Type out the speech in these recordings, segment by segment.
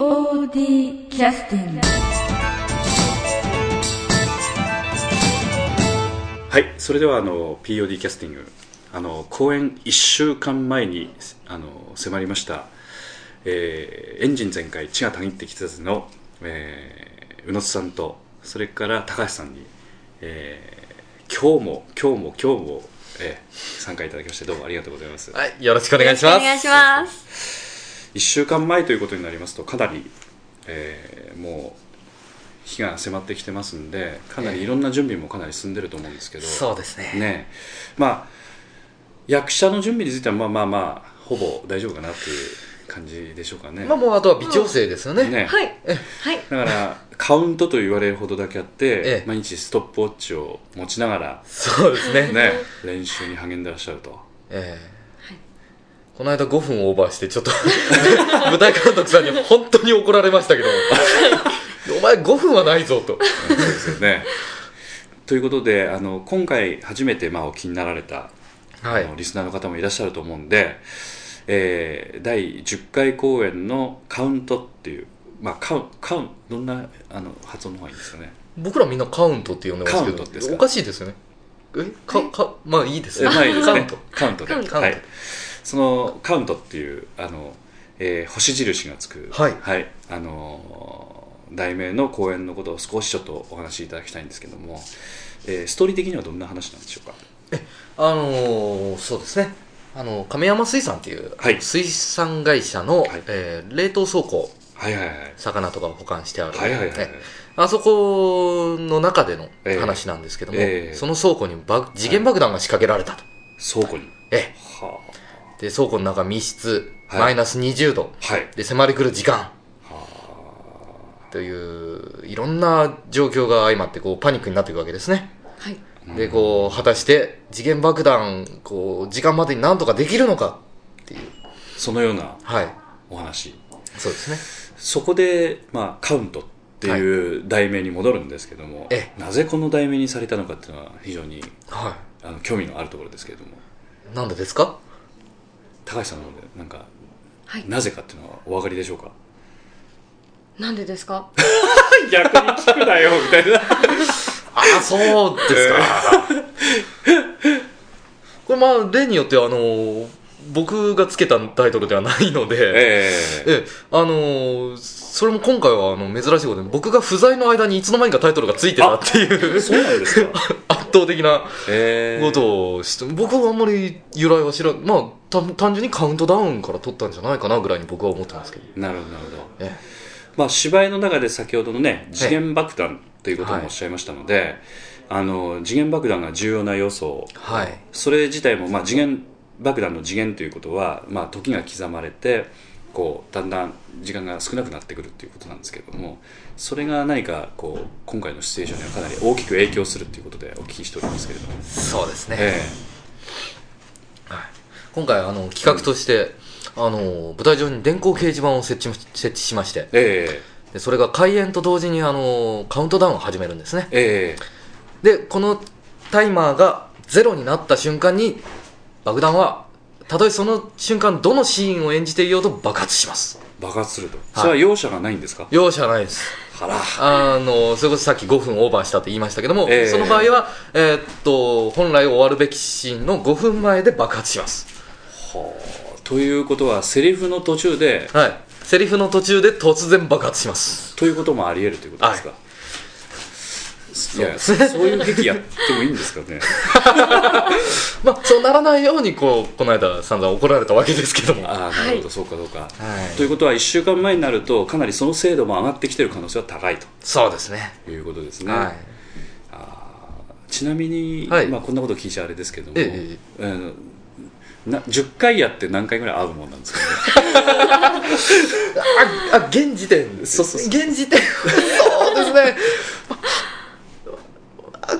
POD キャスティングはいそれではあの POD キャスティングあの公演1週間前にあの迫りました、えーエンジン全開血がたぎってきたずの、えー宇野津さんとそれから高橋さんに、えー今日も今日も今日も、えー参加いただきましてどうもありがとうございます、はい、よろしくお願いします。お願いします。1週間前ということになりますとかなり、えーもう日が迫ってきてますんでかなりいろんな準備もかなり進んでると思うんですけど、そうですね。ねまあ役者の準備についてはまあまあまあほぼ大丈夫かなっていう感じでしょうかね、まあもうあとは微調整ですよね。ねはい。はい。だからカウントと言われるほどだけあって、ええ毎日ストップウォッチを持ちながら、そうですね。ね、練習に励んでらっしゃるとええこの間5分オーバーしてちょっと 舞台監督さんに本当に怒られましたけど お前5分はないぞと。そうですよね。ということであの今回初めてまあお気になられた、はい。リスナーの方もいらっしゃると思うんで、えー第10回公演のカウントっていう、まあ、カウンカウンどんなあの発音の方がいいんですかね？僕らみんなカウントって呼んでますけカウントですか？どおかしいですよね。え？かかまあいいですえまあいいですね。カウント。カウントで。はい、そのカウントっていうあの、えー星印がつくはい。あのー題名の公演のことを少しちょっとお話しいただきたいんですけども、えーストーリー的にはどんな話なんでしょうか？あのーそうですね。あの亀山水産っていう、はい。水産会社の、はい。えー冷凍倉庫はいはいはい。魚とかを保管してある、はいはいはいあそこの中でのええ。話なんですけども、ええ。その倉庫に爆次元爆弾が仕掛けられたと、倉庫に。えはえで倉庫の中密室、はい。マイナス20度。あはい。で迫り来る時間。といういろんな状況が相まってこうパニックになっていくわけですね。はい。でこう果たして次元爆弾こう時間までになんとかできるのか？っていう。そのようなはい。お話。そうですね。そこで、まあ、カウントっていう題名に戻るんですけども、えなぜこの題名にされたのかっていうのは非常にはあの興味のあるところですけれども。いなんでですか？高橋さんのなんかはい。なぜかっていうのはお分かりでしょうか？なんでですか？逆に聞くなよみたいな。ああそうですか。これまあ例によってあの僕がつけたタイトルではないので、ええ。ええ、あのーそれも今回はあの珍しいことで僕が不在の間にいつの間にかタイトルがついてたっていう。そうなんですか？圧 倒的なええことをして僕はあんまり由来は知らまあた単純にカウントダウンから取ったんじゃないかなぐらいに僕は思ってますけど。なるほどなるほど。えまあ、芝居の中で先ほどのね次元爆弾ということもおっしゃいましたので、あの次元爆弾が重要な要素はい。それ自体も、まあ、次元爆弾の次元ということは、まあ、時が刻まれてこうだんだん時間が少なくなってくるということなんですけどもそれが何かこう今回のシチュエーションにはかなり大きく影響するということでお聞きしておりますけれども、そうですね、え今回あの企画として、あの舞台上に電光掲示板を設置設置しまして。ええ。でそれが開演と同時にあのカウントダウンを始めるんですね。ええ。でこのタイマーがゼロになった瞬間に爆弾はたとえその瞬間どのシーンを演じていようと爆発します。え爆発すると。それは容赦がないんですか、容赦ないですあのそれこそさっき5分オーバーしたって言いましたけども、ええ。その場合は、えーっと本来終わるべきシーンの5分前で爆発します。はあ。ということはセリフの途中ではい。セリフの途中で突然爆発します。ということもあり得るということですか、い、やそう。ですねそういう劇やってもいいんですかね。まあそうならないようにこうこの間散々怒られたわけですけども。はああなるほど、そうかそうか、い。ということは1週間前になるとかなりその精度も上がってきてる可能性は高いそうですね。ということですね、はい。ちなみに、はい。まあ、こんなこと聞いちゃあれですけども、ええな10回やって何回ぐらい会うもんなんですかね。ああ現時点。そうそうそう。現時点。そうですねあ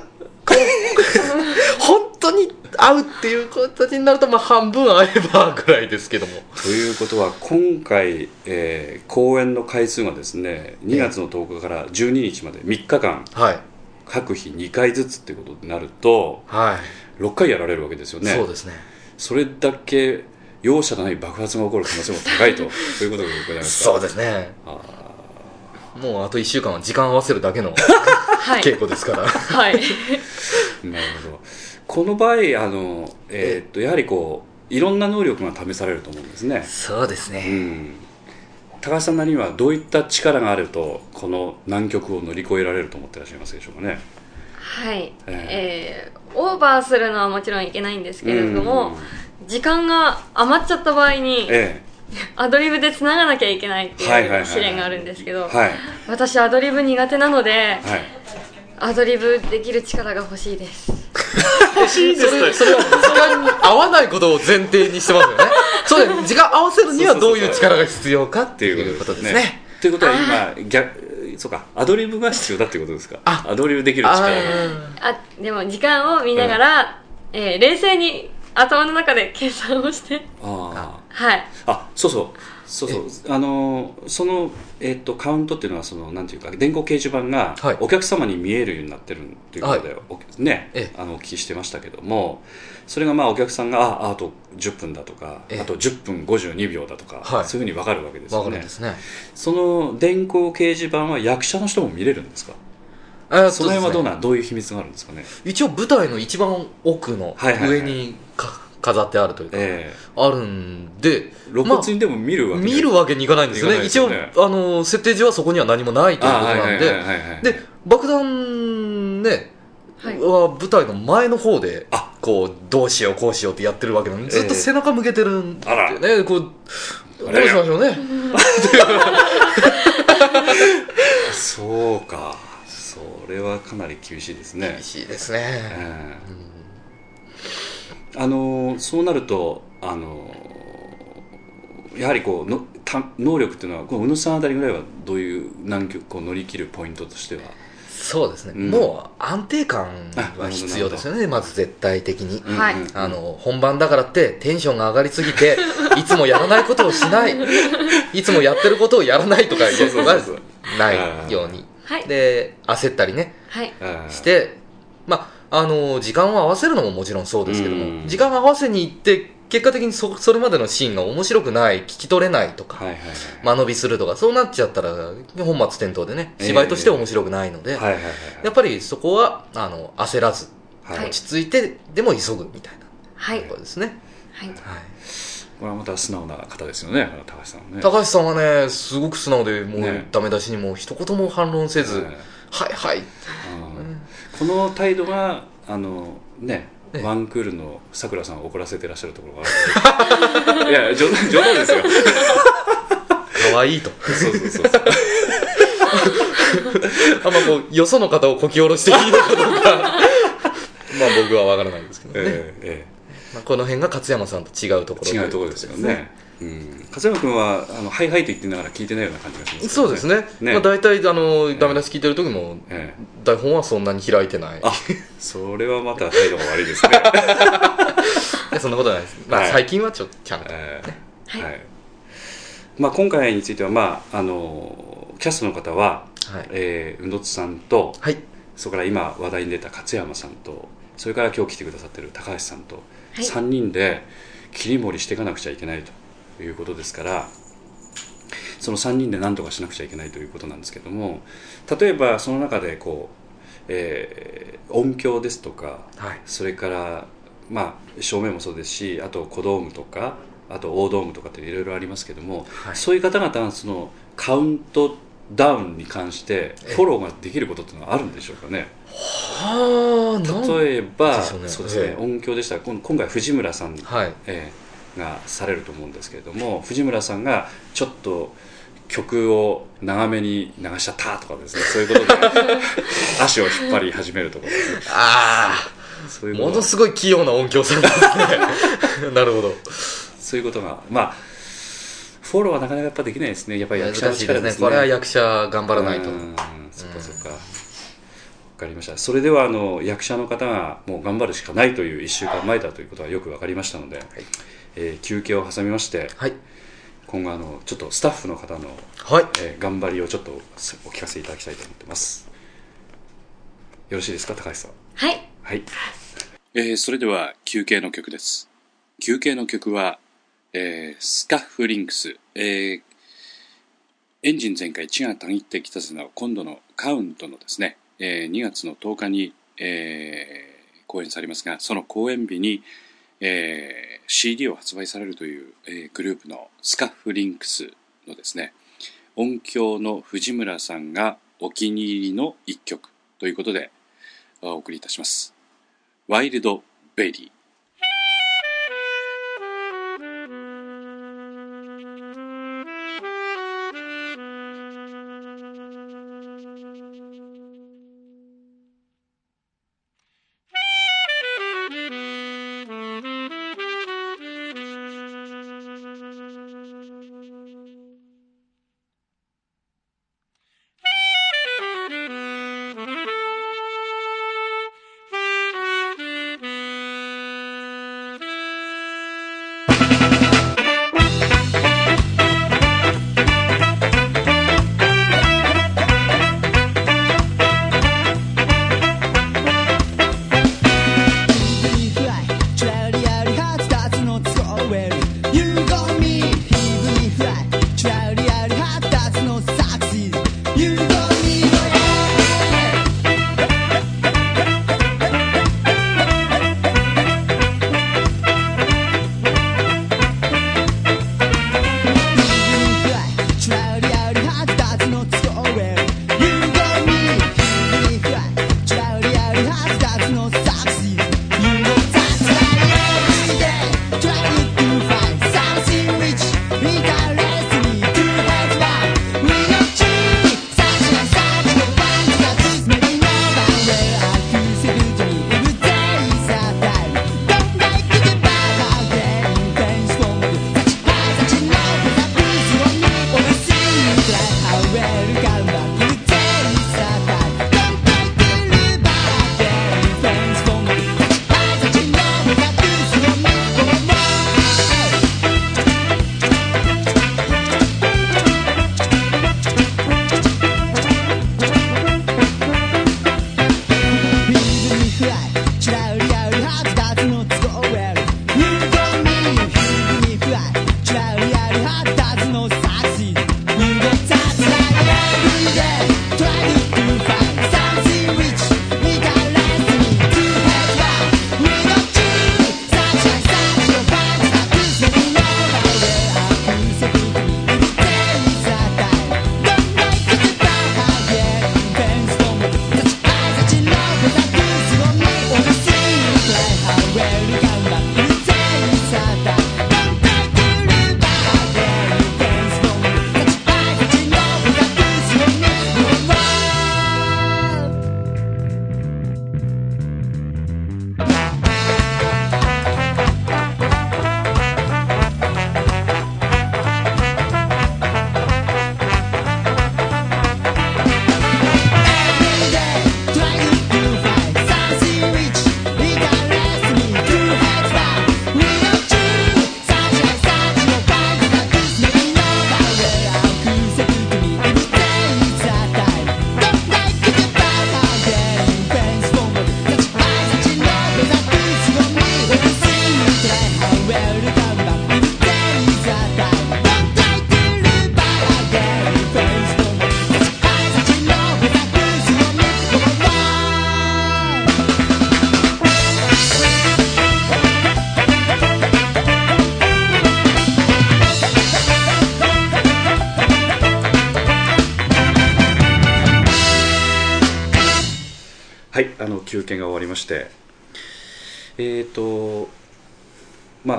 こう本当に会うっていう形になるとまあ半分会えばぐらいですけども。ということは今回、えー公演の回数がですね2月の10日から12日まで3日間はい。各日2回ずつっていうことになるとはい、6回やられるわけですよね。そうですね。それだけ容赦のない爆発が起こる可能性も高いと そういうことでございますか。そうですね。あもうあと1週間は時間合わせるだけの はい。稽古ですから。はい。ーなるほどこの場合あの、えーっとやはりこういろんな能力が試されると思うんですね。そうですね。うん。高橋さんなりにはどういった力があるとこの難局を乗り越えられると思ってらっしゃいますでしょうかね。はい。ええ。ーオーバーするのはもちろんいけないんですけれども時間が余っちゃった場合にえアドリブでつながなきゃいけないってはいう試練があるんですけどえはい。私アドリブ苦手なのではい。アドリブできる力が欲しいです それそれは時間に合わないことを前提にしてますよね。そうだよね。時間合わせるにはどういう力が必要かっってていいううことでね。ですす。ね。ということは今逆そうか。アドリブが必要だっていうことですか？あ。アドリブできる力が。あでも時間を見ながら、えー冷静に頭の中で計算をして。あはい。ああそうそうそうそう。あのその、えっとカウントっていうのはそのなんていうか電光掲示板がはい。お客様に見えるようになってるっていうことで、おね。ええ。あのお聞きしてましたけどもそれがまあお客さんがああと10分だとかええ。あと10分52秒だとか、はい。そういうふうに分かるわけですわよね。ですね。その電光掲示板は役者の人も見れるんですか？あその辺はどうななんどういう秘密があるんですかね？一応舞台の一番奥のはいはいはい。上にか飾ってあるというか、ええ。あるんで露骨にでも見るわけに見るわけにいかないんですよいかないね。一応あの設定上はそこには何もないということなんで。はいはいで爆弾ね、はい。は舞台の前の方であ。こうどうしようこうしようってやってるわけなのにずっと背中向けてるんであら。ねこうどうしましょうね。そうか。それはかなり厳しいですね。厳しいですね。ええあのそうなるとあのやはりこうのた能力っていうのはこの宇野さんあたりぐらいはどういう難局を乗り切るポイントとしては？そうですね、うん。もう安定感は必要ですよね。まず絶対的に、はい。あの本番だからってテンションが上がりすぎていつもやらないことをしない。いつもやってることをやらないとかいうのがないように。はい。で焦ったりね。はい。ええしてまああの時間を合わせるのももちろんそうですけども、うん。時間を合わせに行って結果的にそそれまでのシーンが面白くない聞き取れないとか、はいはいはい。間延びするとかそうなっちゃったら本末転倒でね芝居として面白くないので、はいはいはいやっぱりそこはあの焦らず落ち着いてでも急ぐみたいな。はい。ところですね、はい。はい。これはまた素直な方ですよね高橋さんはね。高橋さんはねすごく素直でもうね。ダメ出しにも一言も反論せず、ええ。はいはい。うんこの態度があのねええ。ワンクールのさくらさんを怒らせてらっしゃるところがある いや冗談冗談ですよ。可愛いと。そうそうそうそう。あんまこうよその方をこき下ろしていいのかどうか。まあ僕は分からないですけどね、えええまあ、この辺が勝山さんと違うところえ違うところですよねうん。勝山君はあのハイハイと言ってながら聞いてないような感じがしますそうですね。ね。まあ、大体あのダメ出し聞いてる時もええ。台本はそんなに開いてない。あそれはまた態度が悪いですね。いやそんなことないです、まあはい。最近はちょっとちゃんと、ええ。はい。はい。まあ、今回については、まあ、あのキャストの方は、はい。えー、宇野津さんとはい。それから今話題に出た勝山さんとそれから今日来てくださってる高橋さんと、はい。3人で切り盛りしていかなくちゃいけないということですからその3人で何とかしなくちゃいけないということなんですけども例えばその中でこう、えー音響ですとかはい。それから、まあ、照明もそうですしあと小ドームとかあと大ドームとかっていろいろありますけども、はい。そういう方々はそのカウントダウンに関してフォローができることっていうのはあるんでしょうかね。はあ例えばそうですね、ええ音響でしたら今今回藤村さん、はい。ええがされると思うんですけれども藤村さんがちょっと曲を長めに流しちゃったとかですねそういうことで足を引っ張り始めるとかですね。あそういうものすごい器用な音響さんですね。なるほど。そういうことがまあフォローはなかなかやっぱできないですね。やっぱり役者の力ですね。ですね。これは役者頑張らないと。うん。そっかそっか。わかりました。それではあの役者の方がもう頑張るしかないという1週間前だということはよくわかりましたので、えー休憩を挟みましてはい。今後あのちょっとスタッフの方の、はい。えー頑張りをちょっとお聞かせいただきたいと思ってます。よろしいですか高橋さん？はい。はい、えーそれでは休憩の曲です。休憩の曲はえースカッフリンクス、えーエンジン全開血がたぎってきたぜの今度のカウントのですね、えー2月の10日に、えー公演されますが、その公演日に、えー CD を発売されるという、えーグループのスカッフリンクスのですね、音響の藤村さんがお気に入りの一曲ということでお送りいたします。ワイルドベリー。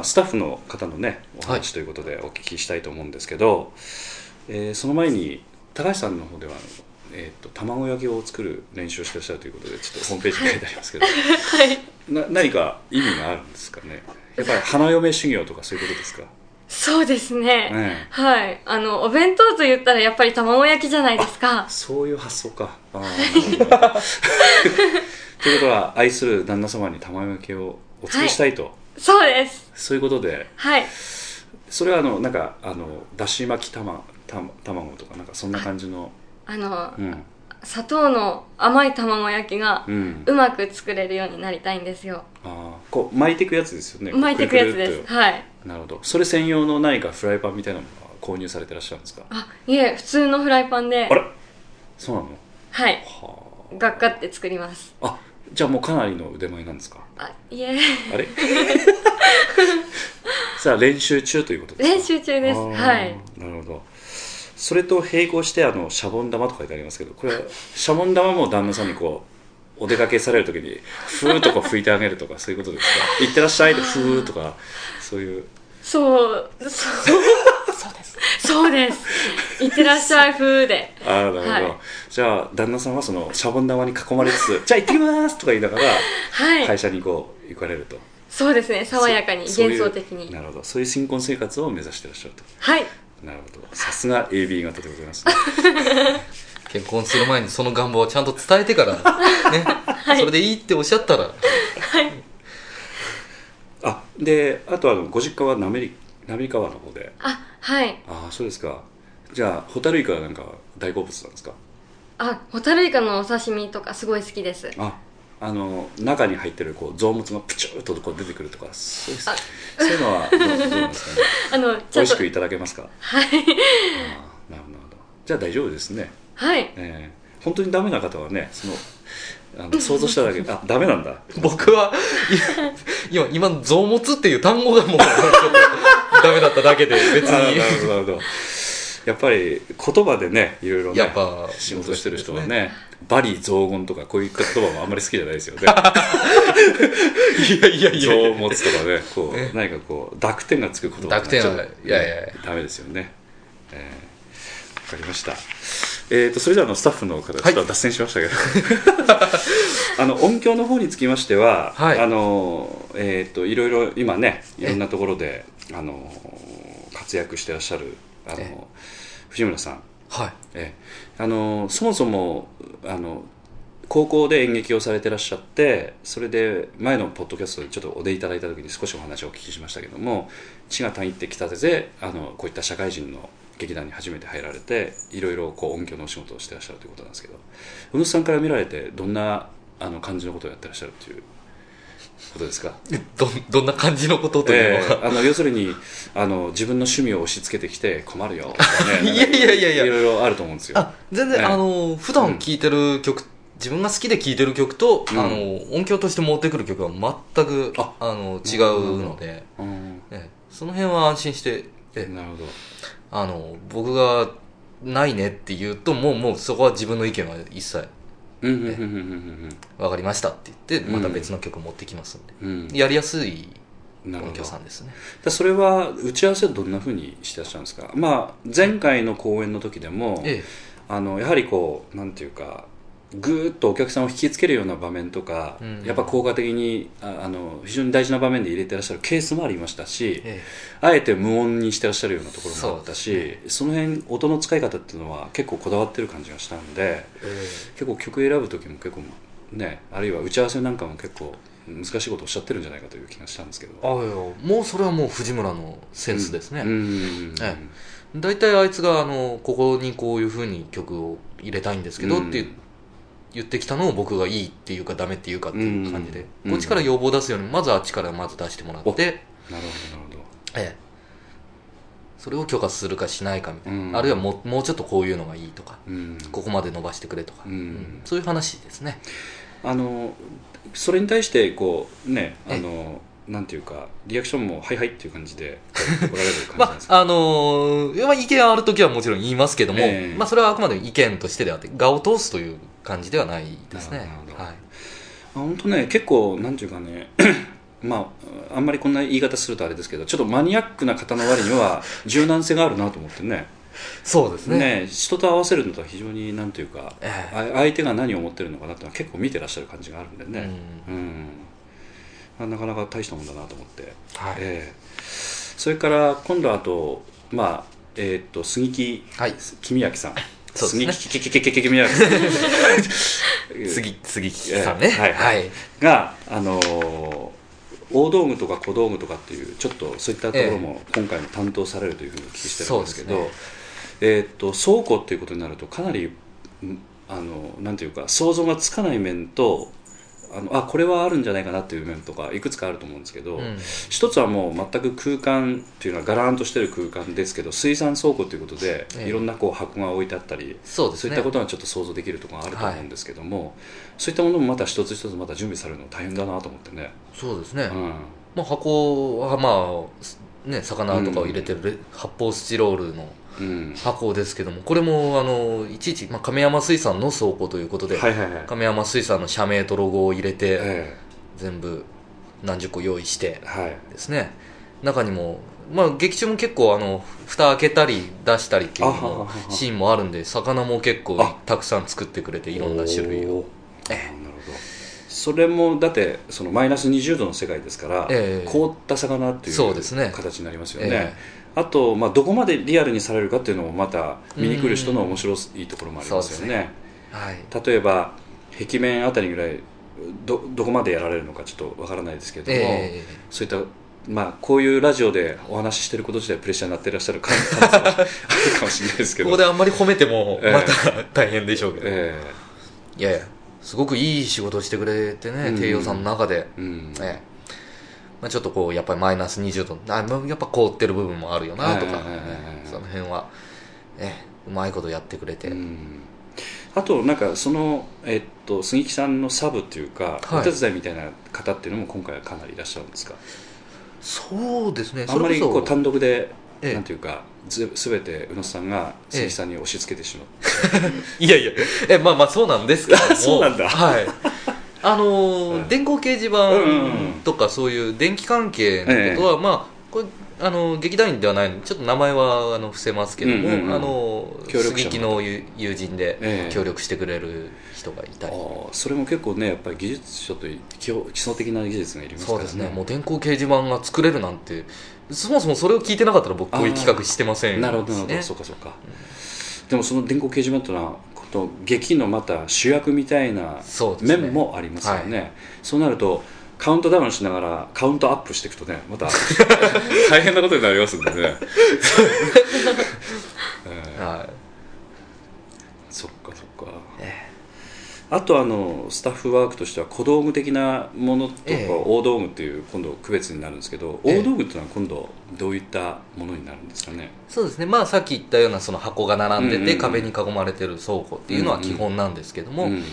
あスタッフの方のねおはい。話ということでお聞きしたいと思うんですけど、えーその前に高橋さんの方ではえー、と卵焼きを作る練習をしてらっしゃるということでちょっとホームページに書いてありますけど、な何か意味があるんですかね？やっぱり花嫁修行とかそういうことですか、そうですね。ねはい。あの、お弁当と言ったらやっぱり卵焼きじゃないですか。そういう発想か。ということは愛する旦那様に卵焼きをお作りしたいと、そうです。そういうことで。はい。それはあのなんかあのだし巻きたまた卵とかなんかそんな感じの。あの、うん。砂糖の甘い卵焼きがうん。うまく作れるようになりたいんですよ。あーこう巻いていくやつですよね。巻いていくやつです。はい。となるほど。それ専用の何かフライパンみたいなものは購入されてらっしゃるんですか？あいえ普通のフライパンで。あれ？そうなの？はい。はガッガって作ります。ああじゃあもうかなりの腕前なんですか？あいえ。あれ？さあ練習中ということですか？練習中です。はい。なるほど。それと並行してあのシャボン玉とか書いてありますけどこれはシャボン玉も旦那さんにこうお出かけされる時にふーっとこう拭いてあげるとかそういうことですか「いってらっしゃい」でふーとかそういう。そうそうそうです。そうです。いってらっしゃい。風で。ああなるほど、はい。じゃあ旦那さんはそのシャボン玉に囲まれつつ「じゃあ行ってきます」とか言いながらはい、会社にこう行かれると。そうですね。爽やかに幻想的に。なるほど。そういう新婚生活を目指してらっしゃると。はい。なるほど。さすが AB 型でございます、ね、結婚する前にその願望をちゃんと伝えてから。ね、それでいいっておっしゃったら。あであとあのご実家は滑滑川の方で。あはい。ああそうですか。じゃあホタルイカはなんか大好物なんですか？あホタルイカのお刺身とかすごい好きです。ああの中に入ってるこう臓物がプチューっとこう出てくるとかそういうあ。そういうのはどうどうですかね？あの美味しくいただけますか？はい。あーなるほど。じゃあ大丈夫ですね。はい。えー本当にダメな方はねそのあの想像しただけ。であダメなんだ。僕は今今臓物っていう単語がもうダメだっただけで別に。なるほどやっぱり言葉でねいろいろねやっぱ仕事してる人はねバリ雑言とかこういった言葉もあんまり好きじゃないですよね。いやいやいや臓いや。物とかねこう何かこう濁点がつく言葉濁点はいやいや。いやダメですよね。えーわかりました。えー、とそれではあのスタッフの方ちょっと脱線しましたけど、あの音響の方につきましては、はい。あのえー、といろいろ今ねいろんなところであの活躍してらっしゃるあえの藤村さん。はい。ええ。あのそもそもあの高校で演劇をされてらっしゃってそれで前のポッドキャストでちょっとお出いただいた時に少しお話をお聞きしましたけども血がたぎってきたてであのこういった社会人の劇団に初めて入られていろいろこう音響のお仕事をしてらっしゃるということなんですけど宇野さんから見られてどんなあの感じのことをやってらっしゃるということですか？どどんな感じのことというえのは、えあの要するにあの自分の趣味を押し付けてきて困るよ。とかねいやいやいやいや。いろいろあると思うんですよ。あ全然、ええ。あの普段聴いてる曲、自分が好きで聴いてる曲と、うん。あの音響として持ってくる曲は全くああの違うので、うん。ええ。その辺は安心して、ええ。なるほど。あの僕がないねって言うともうもうそこは自分の意見は一切うんうんうんうん分かりましたって言ってうん。また別の曲持ってきますんで、うん。うんやりやすい音なるほど。響さんですね。でそれは打ち合わせはどんなふうにしてらっしゃるんですか？まあ前回の公演の時でも、え。あのやはりこうなんていうかぐーっとお客さんを引きつけるような場面とか、うん。やっぱ効果的にああの非常に大事な場面で入れてらっしゃるケースもありましたし、えあえて無音にしてらっしゃるようなところもあったしそそ,、の辺音の使い方っていうのは結構こだわってる感じがしたんでえ結構曲選ぶ時も結構ねあるいは打ち合わせなんかも結構難しいことをおっしゃってるんじゃないかという気がしたんですけど。ああもうそれはもう藤村のセンスですね、うん。大体あいつがあのここにこういうふうに曲を入れたいんですけどうんって言ってきたのを僕がいいっていうかダメっていうかっていう感じで、うん。こっちから要望出すようにまずあっちからまず出してもらって、なるほどなるほど。ええ、それを許可するかしないかみたいな、うん。あるいはもうもうちょっとこういうのがいいとか、うん。ここまで伸ばしてくれとか、うん。そういう話ですね。あのそれに対してこうねあのなんていうかリアクションも「はいはい」っていう感じで 来られる感じですか、ああのーまあ意見ある時はもちろん言いますけども、ええ。まあ、それはあくまで意見としてであって画を通すという感じではないですね。なるほどはい。あ本当ね結構なんていうかね まああんまりこんな言い方するとあれですけどちょっとマニアックな方の割には柔軟性があるなと思ってね。そうですね。ね人と合わせるのとは非常になんていうか、ええ。あ相手が何を思ってるのかなって結構見てらっしゃる感じがあるんでね。うん、あなかなか大したもんだなと思って、はい。ええ。それから今度あとまあえーっと杉木はい。公明さんそうですね。杉木ききききき公明さん次次さんね、はいはいがあのー大道具とか小道具とかっていうちょっとそういったところも今回も担当されるというふうにお聞きしてるんですけど、そうですえーっと倉庫っていうことになるとかなりんあのなんていうか想像がつかない面とあのあこれはあるんじゃないかなっていう面とかいくつかあると思うんですけど、うん。一つはもう全く空間っていうのはガラーンとしてる空間ですけど水産倉庫ということで、ええ。いろんなこう箱が置いてあったりそうですね。そういったことがちょっと想像できるところがあると思うんですけども、そういったものもまた一つ一つまた準備されるの大変だなと思ってね、そうですね、うん、まあ、箱はまあね魚とかを入れてるレ発泡スチロールのうん、箱ですけどもこれもあのいちいち、まあ、亀山水産の倉庫ということで、はいはいはい。亀山水産の社名とロゴを入れて、え全部何十個用意してですね。中にもまあ劇中も結構あの蓋開けたり出したりっていうシーンもあるんで魚も結構あ。たくさん作ってくれていろんな種類を。なるほどそれもだってそのマイナス20度の世界ですから、ええ。凍った魚っていうそうですね。形になりますよね。えあと、まあ、どこまでリアルにされるかっていうのもまた見に来る人の面白いところもありますよね。はい。例えば壁面あたりぐらいどどこまでやられるのかちょっとわからないですけれども、えそういったまあ、こういうラジオでお話ししてること自体プレッシャーになっていらっしゃる可能性もあるかもしれないですけど。え ここであんまり褒めてもええ。また大変でしょうけど、え。いやいやすごくいい仕事をしてくれてね、うん。低陽さんの中で、えうん。ええ。まあ、ちょっとこうやっぱりマイナス20度あまあやっぱ凍ってる部分もあるよなとか、その辺は、ええ。うまいことやってくれて、うん。あとなんかその、えっと、杉木さんのサブっていうか、はい。お手伝いみたいな方っていうのも今回はかなりいらっしゃるんですか？そうですね。あんまりこう単独で、ええ。なんていうかず全て宇野さんが杉木さんに押し付けてしまう、いやいやえまあまあそうなんですけども。そうなんだ。はい。あのー うん。電光掲示板とかそういう電気関係のことは、まあこれあの劇団員ではないのでちょっと名前はあの伏せますけども、うんうんうん。あの協力者杉木の友友人でええ。協力してくれる人がいたり、ああそれも結構ねやっぱり技術ちょっと基本基礎的な技術がいりますからね。そうですね。もう電光掲示板が作れるなんてそもそもそれを聞いてなかったら僕こういう企画してませんしね。なるほどなるほど、そうかそうか、でもその電光掲示板というのはこの劇のまた主役みたいな面もありますよね。そうなるとカウントダウンしながらカウントアップしていくとねまた 大変なことになりますんでね、え ーはいそっかそっかえあとあのスタッフワークとしては小道具的なものとかええ。大道具っていう今度区別になるんですけど、ええ。大道具っていうのは今度どういったものになるんですかね？そうですね。まあさっき言ったようなその箱が並んでて、うん。うんうん壁に囲まれてる倉庫っていうのは基本なんですけども、うん。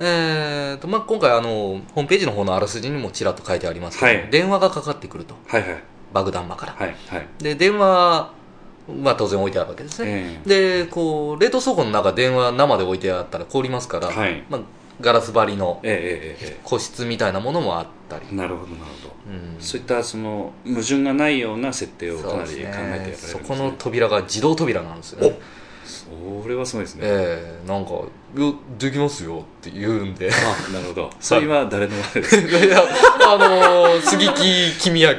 えーとまあ、今回あのホームページの方のあらすじにもちらっと書いてありますけど、はい。電話がかかってくると。はいはい。爆弾魔から、はいはい。で電話は当然置いてあるわけですね、えでこう冷凍倉庫の中電話生で置いてあったら凍りますから、はい。まあ、ガラス張りのえええええ個室みたいなものもあったり、えなるほどなるほど、うん。そういったその矛盾がないような設定をかなり考えてやられるんね。です、ね、そこの扉が自動扉なんですよね。それはすごいですね、ええなんか「いやできますよ」って言うんで。あなるほど。それは誰の前ですか？いやあのー、杉木君明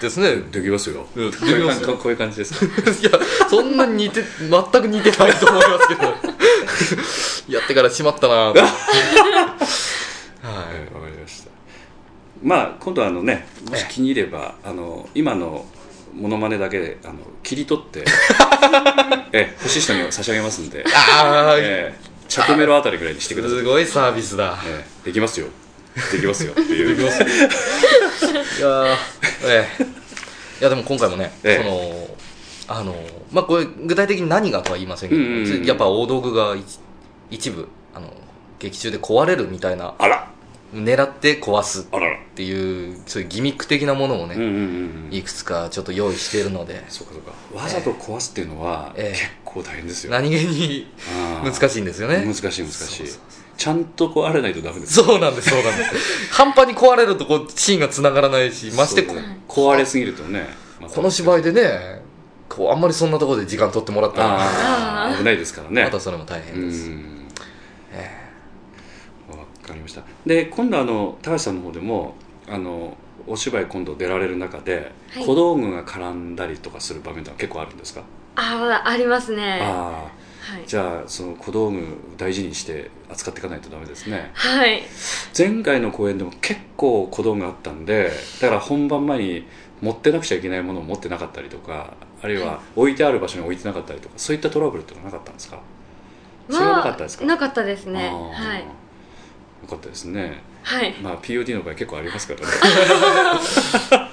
ですね。できますよ。うんこういう感じできますよこういう感じですか？いやそんなに似て全く似てないと思いますけど。やってからしまったな。ははいわかりました。まあ今度はあのねもし気に入ればあの今のモノマネだけであの切り取ってええ欲しい人には差し上げますんで、ああ、ええ、着メロあたりぐらいにしてください、すごいサービスだ。ええ、できますよ。できますよ。っていう。いやー ええ。いやでも今回もね、ええ。そのあのまあこれ具体的に何がとは言いませんけど、うんうんうんやっぱ大道具が一一部あの劇中で壊れるみたいなあら。狙って壊すっていうそういうギミック的なものもね、うんうんうんうん。いくつかちょっと用意しているので。そうかそうか。わざと壊すっていうのはええ。結構大変ですよ、何気に難しいんですよね。難しい難しい。ちゃんと壊れないとダメです。そうなんですそうなんです。半端に壊れるとこうシーンがつながらないしまして壊れすぎるとね、この芝居でねこうあんまりそんなところで時間取ってもらったら危ないですからね。またそれも大う変です、わかりました。で今度あの高橋さんの方でもあのお芝居今度出られる中で、はい。小道具が絡んだりとかする場面ってのは結構あるんですか、ああありますね。ああ。はい。じゃあその小道具大事にして扱っていかないとダメですね。はい。前回の公演でも結構小道具あったんでだから本番前に持ってなくちゃいけないものを持ってなかったりとかあるいは置いてある場所に置いてなかったりとかそういったトラブルってのはなかったんですか？それはなかったですか？なかったですね。はい。よかったですね。はい。まあ POD の場合結構ありますからね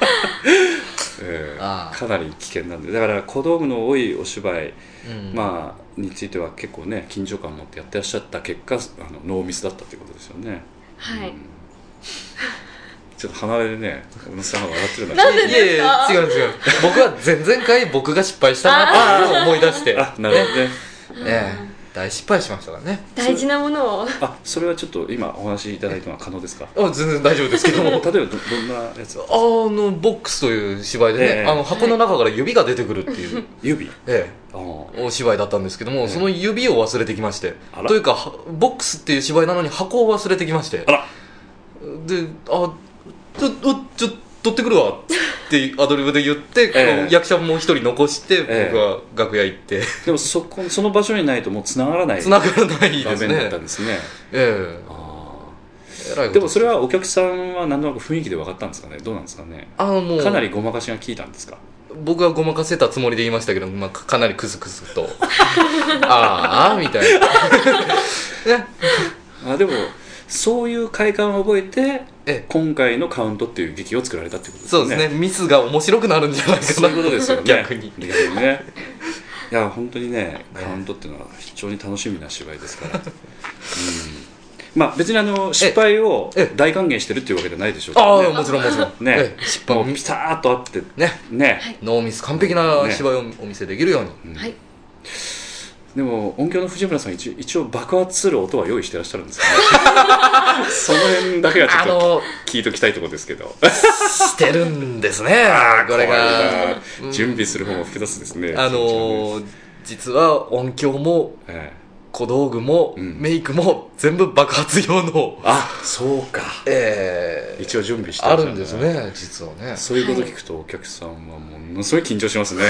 かなり危険なんで。だから小道具の多いお芝居、うん。まあについては結構ね緊張感を持ってやってらっしゃった結果あのノーミスだったということですよね。はい、うん。ちょっと鼻でね小野さんが笑ってるんだなんでいえいえ違う違う。僕は前々回僕が失敗したなっていうのを思い出して。あなるほどね。ええ大失敗しましたからね。大事なものを。あそれはちょっと今お話しいただいたのは可能ですか？あ全然大丈夫ですけども。例えばどどんなやつ？あのボックスという芝居でね、ええ。あの箱の中から指が出てくるっていう、指？ええ、お芝居だったんですけども、え。その指を忘れてきまして。あら。というかはボックスっていう芝居なのに箱を忘れてきまして。あら。であちょおちょ取ってくるわってアドリブで言って、ええ。役者もう一人残してええ。僕は楽屋行って。でもそこその場所にないともう繋がらない。繋がらないです場面だったねんですね。えあえでもそれはお客さんは何となく雰囲気で分かったんですかね？どうなんですかね？あのもう。かなりごまかしが効いたんですか？僕はごまかせたつもりで言いましたけど、まあ、かかなりクスクスと。ああみたいな。ね。あでもそういう快感を覚えてええ。今回のカウントっていう劇を作られたっていうことですね。そうですね。ミスが面白くなるんじゃないかな。そういうことですよね。逆に。逆にね。いや本当にねカウントっていうのは非常に楽しみな芝居ですから、うん、まあ別にあの失敗をええ。大歓迎してるっていうわけじゃないでしょうからね。ああもちろんもちろん。ね。ええ。失敗をもう。ピターッとあってね。ね、ノーミス完璧な芝居をお見せできるように、うん。はいでも音響の藤村さん一応一応爆発する音は用意してらっしゃるんですよね？その辺だけはちょっと聞いときたいところですけど。してるんですね。これが。準備する方も複雑ですね。あのー実は音響もええ。小道具も、うん。メイクも全部爆発用の。あそうか。ええ。一応準備してあるんですね実はね。そういうこと聞くとお客さんはものすごい緊張しますね。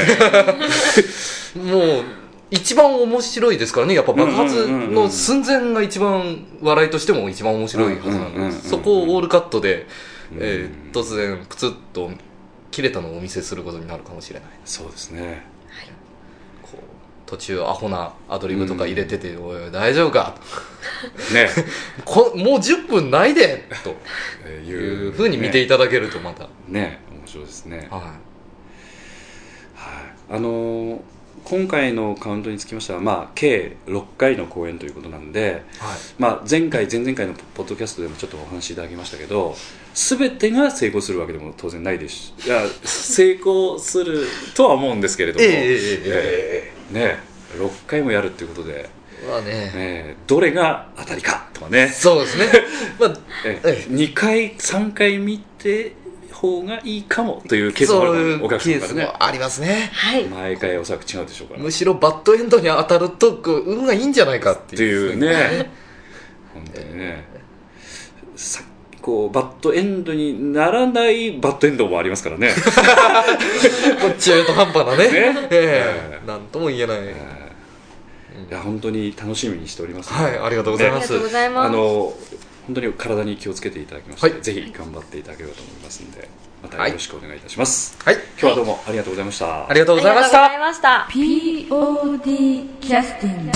も う一番面白いですからね。やっぱ爆発の寸前が一番笑いとしても一番面白いはずなうんでそこをオールカットで、うんえー突然プツッと切れたのをお見せすることになるかもしれない。そうですね。こう途中アホなアドリブとか入れてて「おいおい大丈夫か?ね」こもう10分ないで!」とえーいうふうに見ていただけるとまた、ね。ね。面白いですね。ははい。あのー今回のカウントにつきましては、まあ、計6回の公演ということなんで、い、はい、まあ、前回前々回のポッドキャストでもちょっとお話しいただきましたけど全てが成功するわけでも当然ないです。しいや成功するとは思うんですけれども、ええええええ。ね6回もやるっていうことで、まあね。ね、どれが当たりかとかね、そうですね。まあええ。え2回3回見て方がいいかもというケースもあるお客さんからね。もありますね。はい。毎回おそらく違うでしょうから。むしろバッドエンドに当たるとこう運がいいんじゃないかっていう。いうね。本当にね。さこうバッドエンドにならないバッドエンドもありますからね。こう中途半端なね。ね。ええ。なんとも言えない、えーいや本当に楽しみにしております。はいありがとうございます、ありがとうございます。あの本当に体に気をつけていただきまして、はい。ぜひ頑張っていただければと思いますのでまたよろしくお願いいたします、はい。今日はどうもありがとうございました、ありがとうござい。ましありがとうございたました。POD キャスティング